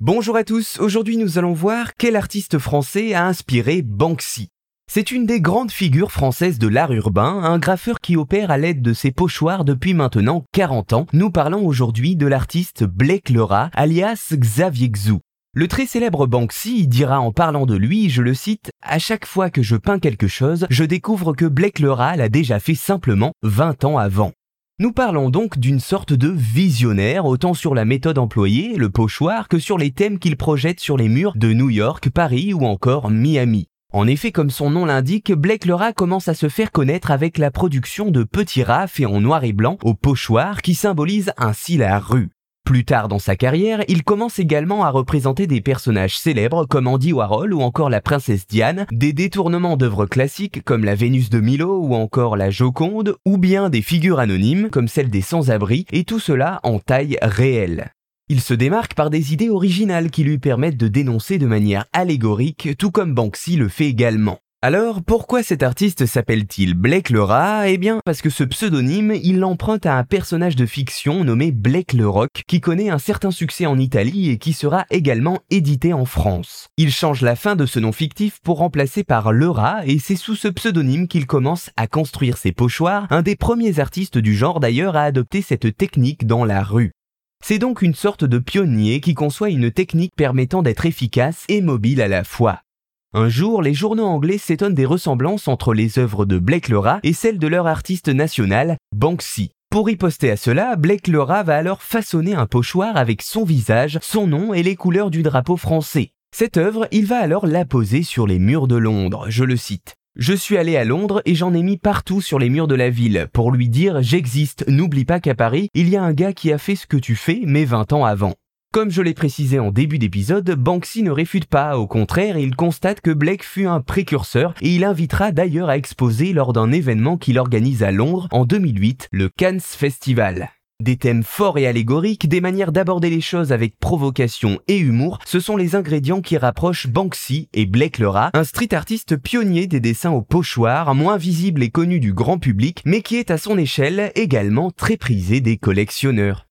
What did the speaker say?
Bonjour à tous, aujourd'hui nous allons voir quel artiste français a inspiré Banksy. C'est une des grandes figures françaises de l'art urbain, un graffeur qui opère à l'aide de ses pochoirs depuis maintenant 40 ans. Nous parlons aujourd'hui de l'artiste Blake Lerat, alias Xavier Xou. Le très célèbre Banksy dira en parlant de lui, je le cite, À chaque fois que je peins quelque chose, je découvre que Blake Lerat l'a déjà fait simplement 20 ans avant. Nous parlons donc d'une sorte de visionnaire, autant sur la méthode employée, le pochoir, que sur les thèmes qu'il projette sur les murs de New York, Paris ou encore Miami. En effet, comme son nom l'indique, Blake Lerat commence à se faire connaître avec la production de petits rats faits en noir et blanc au pochoir qui symbolise ainsi la rue. Plus tard dans sa carrière, il commence également à représenter des personnages célèbres comme Andy Warhol ou encore la princesse Diane, des détournements d'œuvres classiques comme la Vénus de Milo ou encore la Joconde, ou bien des figures anonymes comme celle des sans-abri, et tout cela en taille réelle. Il se démarque par des idées originales qui lui permettent de dénoncer de manière allégorique, tout comme Banksy le fait également. Alors, pourquoi cet artiste s'appelle-t-il Blake le rat Eh bien, parce que ce pseudonyme, il l'emprunte à un personnage de fiction nommé Blake le Rock, qui connaît un certain succès en Italie et qui sera également édité en France. Il change la fin de ce nom fictif pour remplacer par le rat, et c'est sous ce pseudonyme qu'il commence à construire ses pochoirs, un des premiers artistes du genre d'ailleurs à adopter cette technique dans la rue. C'est donc une sorte de pionnier qui conçoit une technique permettant d'être efficace et mobile à la fois. Un jour, les journaux anglais s'étonnent des ressemblances entre les œuvres de Blake Lerat et celles de leur artiste national, Banksy. Pour riposter à cela, Blake Lerat va alors façonner un pochoir avec son visage, son nom et les couleurs du drapeau français. Cette œuvre, il va alors la poser sur les murs de Londres, je le cite. Je suis allé à Londres et j'en ai mis partout sur les murs de la ville pour lui dire j'existe, n'oublie pas qu'à Paris, il y a un gars qui a fait ce que tu fais mais 20 ans avant. Comme je l'ai précisé en début d'épisode, Banksy ne réfute pas, au contraire, il constate que Blake fut un précurseur et il invitera d'ailleurs à exposer lors d'un événement qu'il organise à Londres en 2008, le Cannes Festival. Des thèmes forts et allégoriques, des manières d'aborder les choses avec provocation et humour, ce sont les ingrédients qui rapprochent Banksy et Blake Lerat, un street artiste pionnier des dessins au pochoir, moins visible et connu du grand public, mais qui est à son échelle également très prisé des collectionneurs.